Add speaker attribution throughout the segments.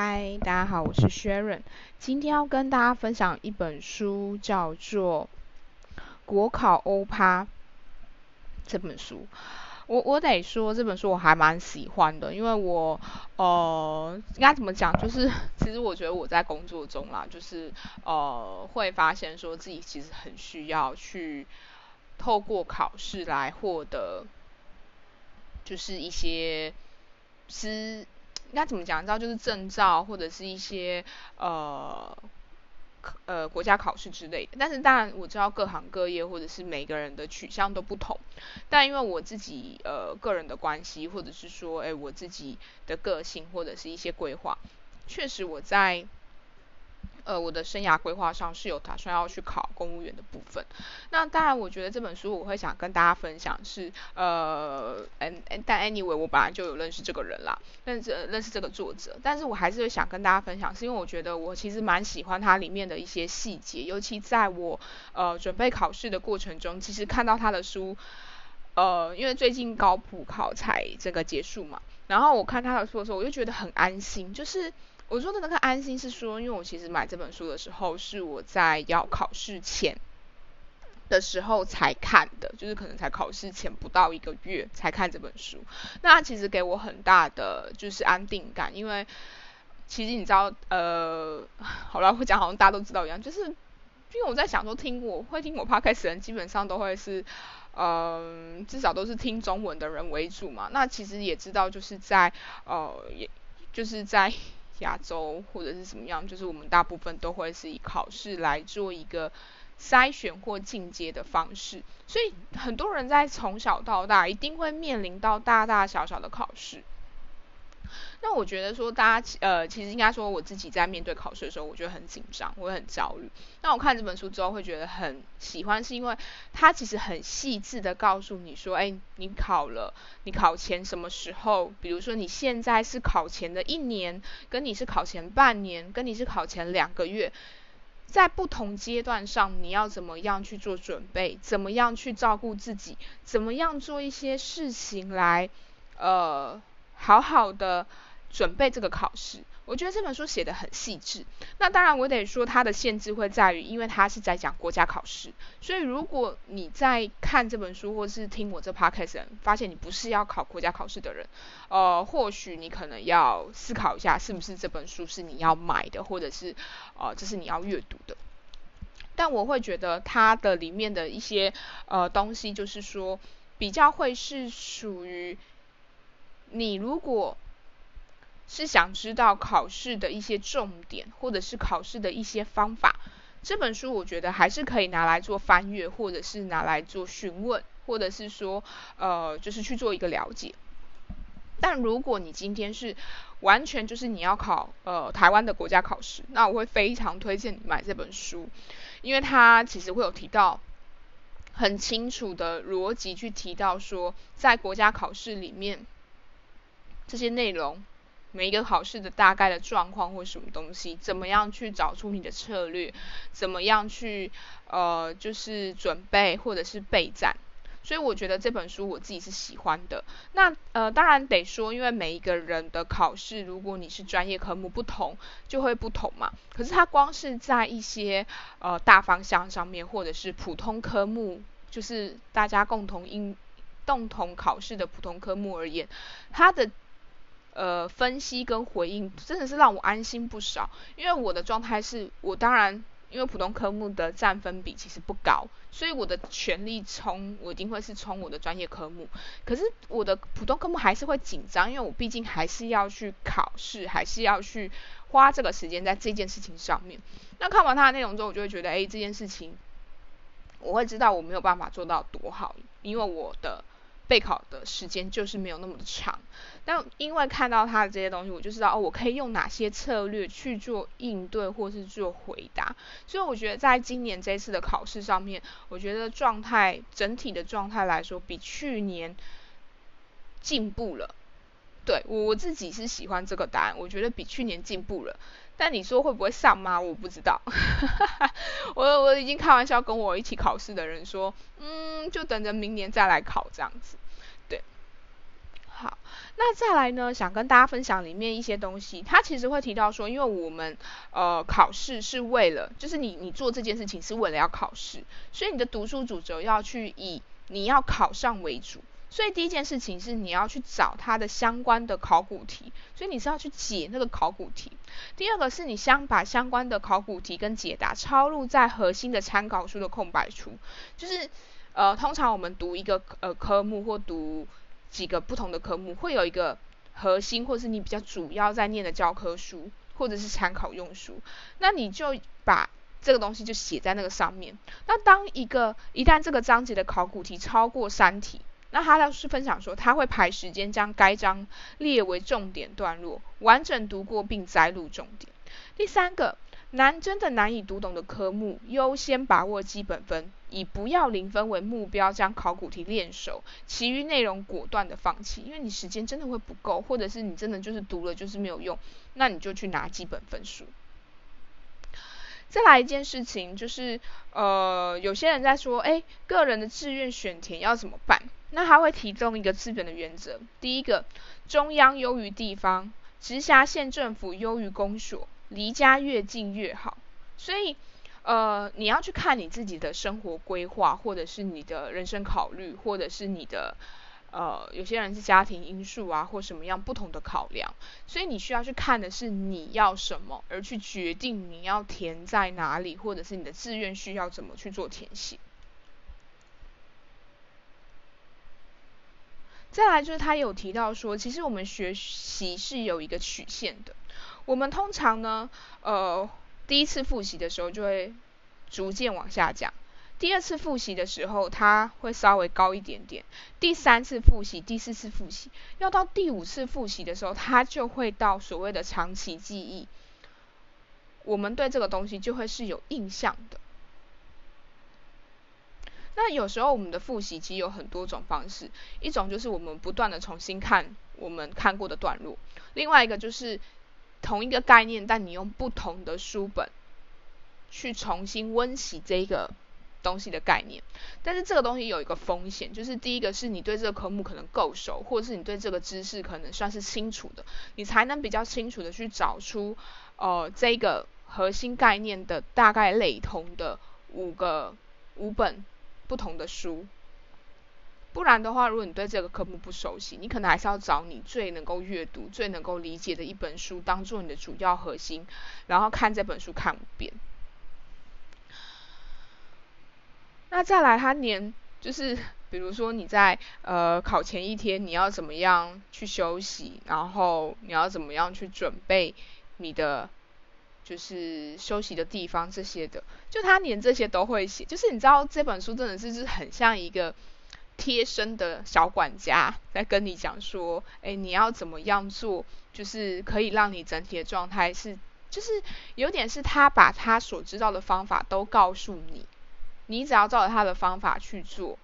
Speaker 1: 嗨，大家好，我是 Sharon。今天要跟大家分享一本书，叫做《国考欧趴》这本书。我我得说，这本书我还蛮喜欢的，因为我呃，应该怎么讲，就是其实我觉得我在工作中啦，就是呃，会发现说自己其实很需要去透过考试来获得，就是一些是。应该怎么讲？你知道，就是证照或者是一些呃呃国家考试之类的。但是当然我知道各行各业或者是每个人的取向都不同。但因为我自己呃个人的关系，或者是说哎我自己的个性或者是一些规划，确实我在。呃，我的生涯规划上是有打算要去考公务员的部分。那当然，我觉得这本书我会想跟大家分享是，呃，嗯，但 anyway，我本来就有认识这个人啦，认识认识这个作者，但是我还是会想跟大家分享，是因为我觉得我其实蛮喜欢它里面的一些细节，尤其在我呃准备考试的过程中，其实看到他的书，呃，因为最近高普考才这个结束嘛，然后我看他的书的时候，我就觉得很安心，就是。我说的那个安心是说，因为我其实买这本书的时候是我在要考试前的时候才看的，就是可能才考试前不到一个月才看这本书。那其实给我很大的就是安定感，因为其实你知道，呃，好了，会讲好像大家都知道一样，就是因为我在想说，听我会听我 podcast 人基本上都会是，嗯，至少都是听中文的人为主嘛。那其实也知道，就是在呃，也就是在。亚洲或者是什么样，就是我们大部分都会是以考试来做一个筛选或进阶的方式，所以很多人在从小到大一定会面临到大大小小的考试。那我觉得说，大家呃，其实应该说我自己在面对考试的时候，我觉得很紧张，我会很焦虑。那我看这本书之后，会觉得很喜欢，是因为它其实很细致的告诉你说，哎，你考了，你考前什么时候？比如说你现在是考前的一年，跟你是考前半年，跟你是考前两个月，在不同阶段上，你要怎么样去做准备？怎么样去照顾自己？怎么样做一些事情来，呃。好好的准备这个考试，我觉得这本书写的很细致。那当然，我得说它的限制会在于，因为它是在讲国家考试，所以如果你在看这本书或是听我这 podcast，发现你不是要考国家考试的人，呃，或许你可能要思考一下，是不是这本书是你要买的，或者是呃，这是你要阅读的。但我会觉得它的里面的一些呃东西，就是说比较会是属于。你如果是想知道考试的一些重点，或者是考试的一些方法，这本书我觉得还是可以拿来做翻阅，或者是拿来做询问，或者是说，呃，就是去做一个了解。但如果你今天是完全就是你要考呃台湾的国家考试，那我会非常推荐你买这本书，因为它其实会有提到很清楚的逻辑去提到说，在国家考试里面。这些内容，每一个考试的大概的状况或什么东西，怎么样去找出你的策略，怎么样去呃就是准备或者是备战，所以我觉得这本书我自己是喜欢的。那呃当然得说，因为每一个人的考试，如果你是专业科目不同，就会不同嘛。可是它光是在一些呃大方向上面，或者是普通科目，就是大家共同应共同考试的普通科目而言，它的呃，分析跟回应真的是让我安心不少，因为我的状态是我当然因为普通科目的占分比其实不高，所以我的全力冲，我一定会是冲我的专业科目。可是我的普通科目还是会紧张，因为我毕竟还是要去考试，还是要去花这个时间在这件事情上面。那看完它的内容之后，我就会觉得，哎，这件事情我会知道我没有办法做到多好，因为我的。备考的时间就是没有那么的长，但因为看到他的这些东西，我就知道哦，我可以用哪些策略去做应对或是做回答。所以我觉得在今年这次的考试上面，我觉得状态整体的状态来说，比去年进步了。对我我自己是喜欢这个答案，我觉得比去年进步了。但你说会不会上吗？我不知道。我我已经开玩笑跟我一起考试的人说，嗯，就等着明年再来考这样子。对，好，那再来呢，想跟大家分享里面一些东西，他其实会提到说，因为我们呃考试是为了，就是你你做这件事情是为了要考试，所以你的读书主轴要去以你要考上为主。所以第一件事情是你要去找它的相关的考古题，所以你是要去解那个考古题。第二个是你相把相关的考古题跟解答抄录在核心的参考书的空白处，就是呃通常我们读一个呃科目或读几个不同的科目，会有一个核心或是你比较主要在念的教科书或者是参考用书，那你就把这个东西就写在那个上面。那当一个一旦这个章节的考古题超过三题。那他倒是分享说，他会排时间将该章列为重点段落，完整读过并摘录重点。第三个，难真的难以读懂的科目，优先把握基本分，以不要零分为目标，将考古题练熟，其余内容果断的放弃，因为你时间真的会不够，或者是你真的就是读了就是没有用，那你就去拿基本分数。再来一件事情，就是呃，有些人在说，哎，个人的志愿选填要怎么办？那他会提供一个资本的原则，第一个，中央优于地方，直辖县政府优于公所，离家越近越好。所以，呃，你要去看你自己的生活规划，或者是你的人生考虑，或者是你的。呃，有些人是家庭因素啊，或什么样不同的考量，所以你需要去看的是你要什么，而去决定你要填在哪里，或者是你的志愿需要怎么去做填写。再来就是他有提到说，其实我们学习是有一个曲线的，我们通常呢，呃，第一次复习的时候就会逐渐往下降。第二次复习的时候，它会稍微高一点点。第三次复习、第四次复习，要到第五次复习的时候，它就会到所谓的长期记忆。我们对这个东西就会是有印象的。那有时候我们的复习其实有很多种方式，一种就是我们不断的重新看我们看过的段落，另外一个就是同一个概念，但你用不同的书本去重新温习这个。东西的概念，但是这个东西有一个风险，就是第一个是你对这个科目可能够熟，或者是你对这个知识可能算是清楚的，你才能比较清楚的去找出，呃，这个核心概念的大概类同的五个五本不同的书。不然的话，如果你对这个科目不熟悉，你可能还是要找你最能够阅读、最能够理解的一本书当做你的主要核心，然后看这本书看五遍。那再来，他年就是，比如说你在呃考前一天，你要怎么样去休息，然后你要怎么样去准备你的就是休息的地方这些的，就他连这些都会写，就是你知道这本书真的是是很像一个贴身的小管家在跟你讲说，哎，你要怎么样做，就是可以让你整体的状态是，就是有点是他把他所知道的方法都告诉你。你只要照着他的方法去做，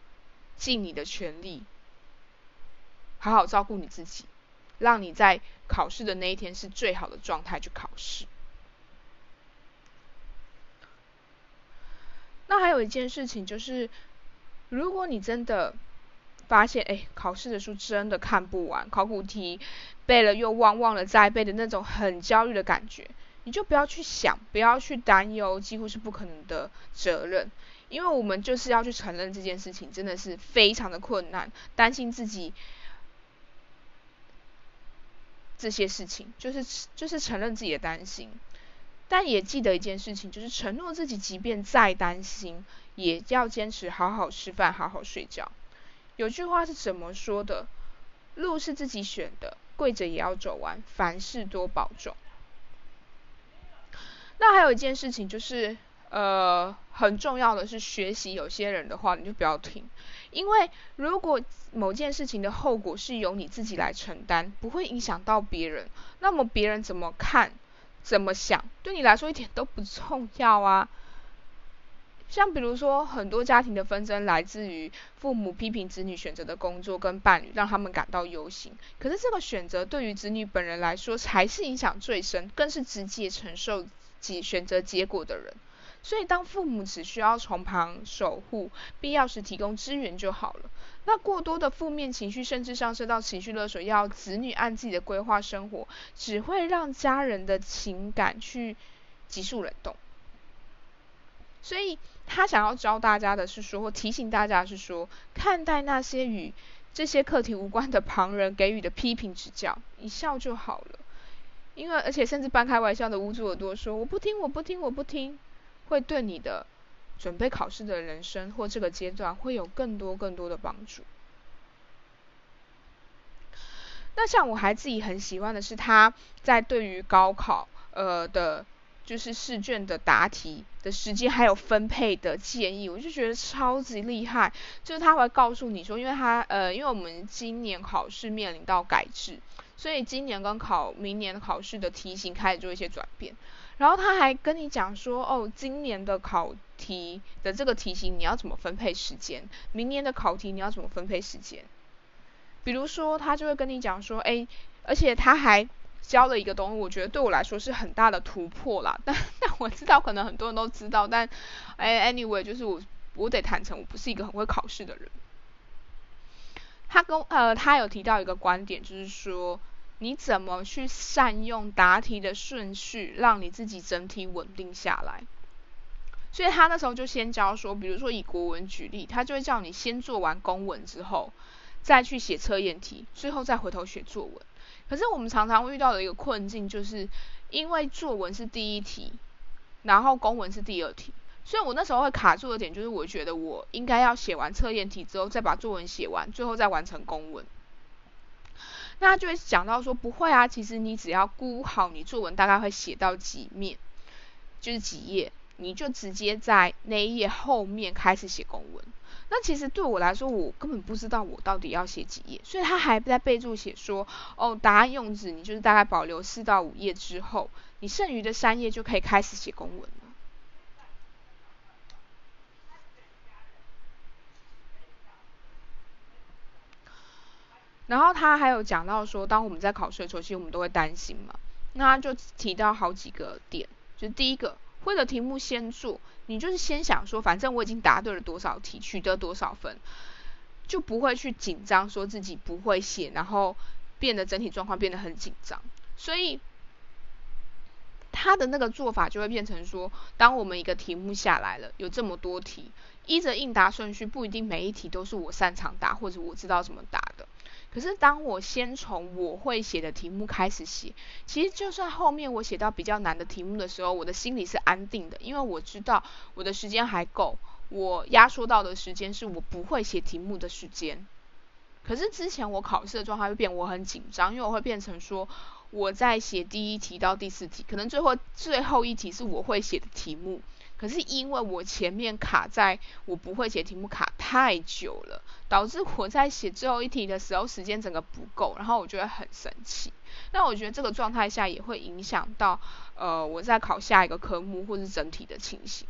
Speaker 1: 尽你的全力，好好照顾你自己，让你在考试的那一天是最好的状态去考试。那还有一件事情就是，如果你真的发现，哎，考试的书真的看不完，考古题背了又忘，忘了再背的那种很焦虑的感觉，你就不要去想，不要去担忧，几乎是不可能的责任。因为我们就是要去承认这件事情真的是非常的困难，担心自己这些事情，就是就是承认自己的担心，但也记得一件事情，就是承诺自己，即便再担心，也要坚持好好吃饭，好好睡觉。有句话是怎么说的？路是自己选的，跪着也要走完，凡事多保重。那还有一件事情就是。呃，很重要的是学习。有些人的话，你就不要听，因为如果某件事情的后果是由你自己来承担，不会影响到别人，那么别人怎么看、怎么想，对你来说一点都不重要啊。像比如说，很多家庭的纷争来自于父母批评子女选择的工作跟伴侣，让他们感到忧心。可是这个选择对于子女本人来说，才是影响最深，更是直接承受结选择结果的人。所以当父母只需要从旁守护，必要时提供支援就好了。那过多的负面情绪，甚至上升到情绪勒索，要子女按自己的规划生活，只会让家人的情感去急速冷冻。所以他想要教大家的是说，或提醒大家是说，看待那些与这些课题无关的旁人给予的批评指教，一笑就好了。因为而且甚至半开玩笑的捂住耳朵说，我不听，我不听，我不听。会对你的准备考试的人生或这个阶段会有更多更多的帮助。那像我还自己很喜欢的是他在对于高考呃的，就是试卷的答题的时间还有分配的建议，我就觉得超级厉害。就是他会告诉你说，因为他呃，因为我们今年考试面临到改制，所以今年跟考明年的考试的题型开始做一些转变。然后他还跟你讲说，哦，今年的考题的这个题型你要怎么分配时间？明年的考题你要怎么分配时间？比如说，他就会跟你讲说，哎，而且他还教了一个东西，我觉得对我来说是很大的突破啦。但但我知道可能很多人都知道，但哎，anyway，就是我我得坦诚，我不是一个很会考试的人。他跟呃，他有提到一个观点，就是说。你怎么去善用答题的顺序，让你自己整体稳定下来？所以他那时候就先教说，比如说以国文举例，他就会叫你先做完公文之后，再去写测验题，最后再回头写作文。可是我们常常会遇到的一个困境，就是因为作文是第一题，然后公文是第二题，所以我那时候会卡住的点，就是我觉得我应该要写完测验题之后，再把作文写完，最后再完成公文。那他就会讲到说，不会啊，其实你只要估好你作文大概会写到几面，就是几页，你就直接在那一页后面开始写公文。那其实对我来说，我根本不知道我到底要写几页，所以他还在备注写说，哦，答案用纸你就是大概保留四到五页之后，你剩余的三页就可以开始写公文。然后他还有讲到说，当我们在考试的时候，其实我们都会担心嘛。那他就提到好几个点，就是第一个，会的题目先做，你就是先想说，反正我已经答对了多少题，取得多少分，就不会去紧张，说自己不会写，然后变得整体状况变得很紧张。所以他的那个做法就会变成说，当我们一个题目下来了，有这么多题，依着应答顺序，不一定每一题都是我擅长答，或者我知道怎么答的。可是当我先从我会写的题目开始写，其实就算后面我写到比较难的题目的时候，我的心里是安定的，因为我知道我的时间还够，我压缩到的时间是我不会写题目的时间。可是之前我考试的状态会变，我很紧张，因为我会变成说我在写第一题到第四题，可能最后最后一题是我会写的题目。可是因为我前面卡在我不会写题目卡太久了，导致我在写最后一题的时候时间整个不够，然后我觉得很神奇。那我觉得这个状态下也会影响到呃我在考下一个科目或是整体的情形。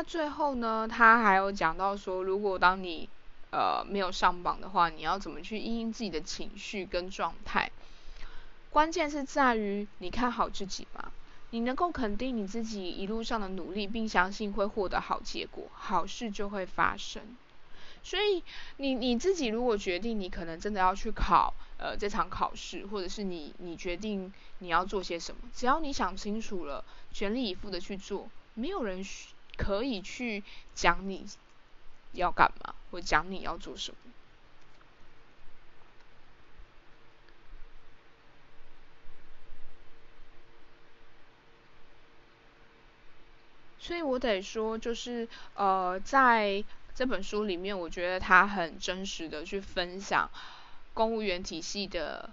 Speaker 1: 那最后呢，他还有讲到说，如果当你呃没有上榜的话，你要怎么去应应自己的情绪跟状态？关键是在于你看好自己吗？你能够肯定你自己一路上的努力，并相信会获得好结果，好事就会发生。所以你你自己如果决定你可能真的要去考呃这场考试，或者是你你决定你要做些什么，只要你想清楚了，全力以赴的去做，没有人。可以去讲你要干嘛，或讲你要做什么。所以我得说，就是呃，在这本书里面，我觉得他很真实的去分享公务员体系的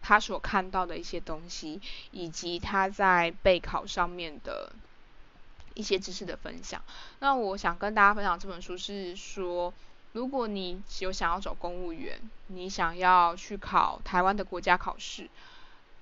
Speaker 1: 他所看到的一些东西，以及他在备考上面的。一些知识的分享。那我想跟大家分享这本书是说，如果你有想要走公务员，你想要去考台湾的国家考试，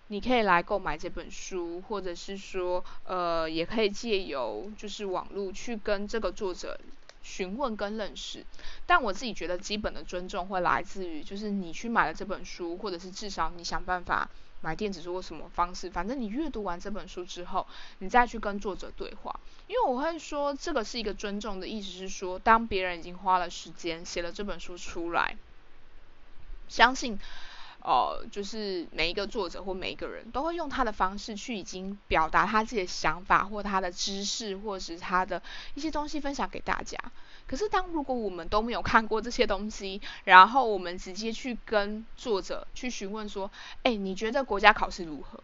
Speaker 1: 你可以来购买这本书，或者是说，呃，也可以借由就是网络去跟这个作者询问跟认识。但我自己觉得基本的尊重会来自于，就是你去买了这本书，或者是至少你想办法。买电子书或什么方式，反正你阅读完这本书之后，你再去跟作者对话。因为我会说，这个是一个尊重的意思，是说，当别人已经花了时间写了这本书出来，相信。呃，就是每一个作者或每一个人都会用他的方式去已经表达他自己的想法或他的知识，或是他的一些东西分享给大家。可是，当如果我们都没有看过这些东西，然后我们直接去跟作者去询问说：“哎，你觉得国家考试如何？”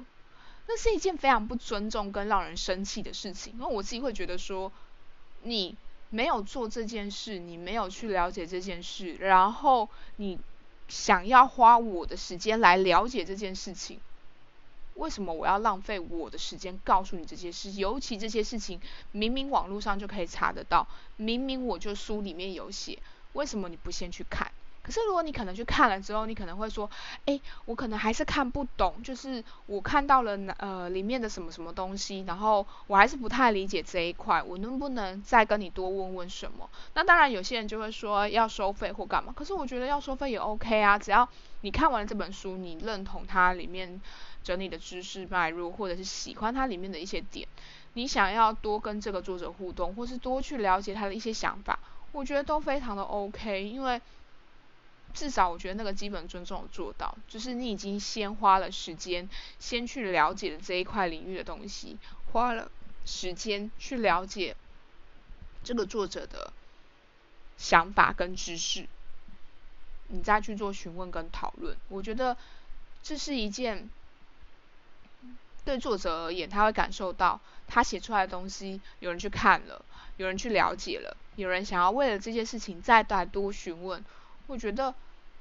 Speaker 1: 那是一件非常不尊重跟让人生气的事情。因为我自己会觉得说，你没有做这件事，你没有去了解这件事，然后你。想要花我的时间来了解这件事情，为什么我要浪费我的时间告诉你这些事？尤其这些事情明明网络上就可以查得到，明明我就书里面有写，为什么你不先去看？可是如果你可能去看了之后，你可能会说，哎，我可能还是看不懂，就是我看到了呃里面的什么什么东西，然后我还是不太理解这一块，我能不能再跟你多问问什么？那当然有些人就会说要收费或干嘛，可是我觉得要收费也 OK 啊，只要你看完了这本书，你认同它里面整理的知识脉络，或者是喜欢它里面的一些点，你想要多跟这个作者互动，或是多去了解他的一些想法，我觉得都非常的 OK，因为。至少我觉得那个基本尊重有做到，就是你已经先花了时间，先去了解了这一块领域的东西，花了时间去了解这个作者的想法跟知识，你再去做询问跟讨论。我觉得这是一件对作者而言，他会感受到他写出来的东西有人去看了，有人去了解了，有人想要为了这件事情再再多询问。我觉得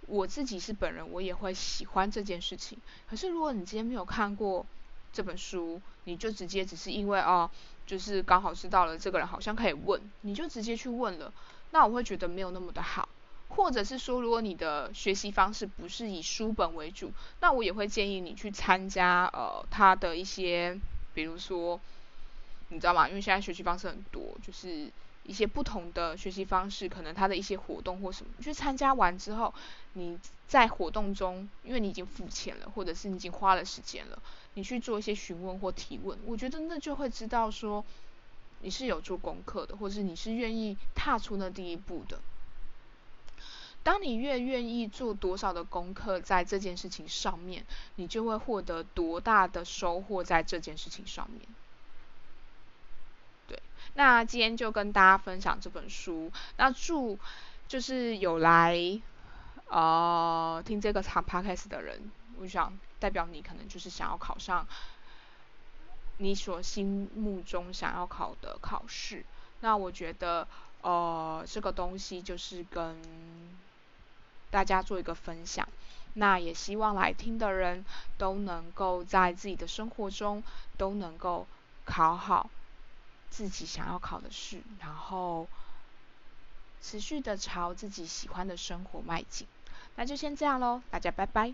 Speaker 1: 我自己是本人，我也会喜欢这件事情。可是如果你今天没有看过这本书，你就直接只是因为哦，就是刚好知道了这个人好像可以问，你就直接去问了，那我会觉得没有那么的好。或者是说，如果你的学习方式不是以书本为主，那我也会建议你去参加呃他的一些，比如说，你知道吗？因为现在学习方式很多，就是。一些不同的学习方式，可能他的一些活动或什么，去参加完之后，你在活动中，因为你已经付钱了，或者是你已经花了时间了，你去做一些询问或提问，我觉得那就会知道说你是有做功课的，或者是你是愿意踏出那第一步的。当你越愿意做多少的功课在这件事情上面，你就会获得多大的收获在这件事情上面。那今天就跟大家分享这本书。那祝就是有来呃听这个长 podcast 的人，我想代表你可能就是想要考上你所心目中想要考的考试。那我觉得呃这个东西就是跟大家做一个分享。那也希望来听的人都能够在自己的生活中都能够考好。自己想要考的试，然后持续的朝自己喜欢的生活迈进。那就先这样喽，大家拜拜。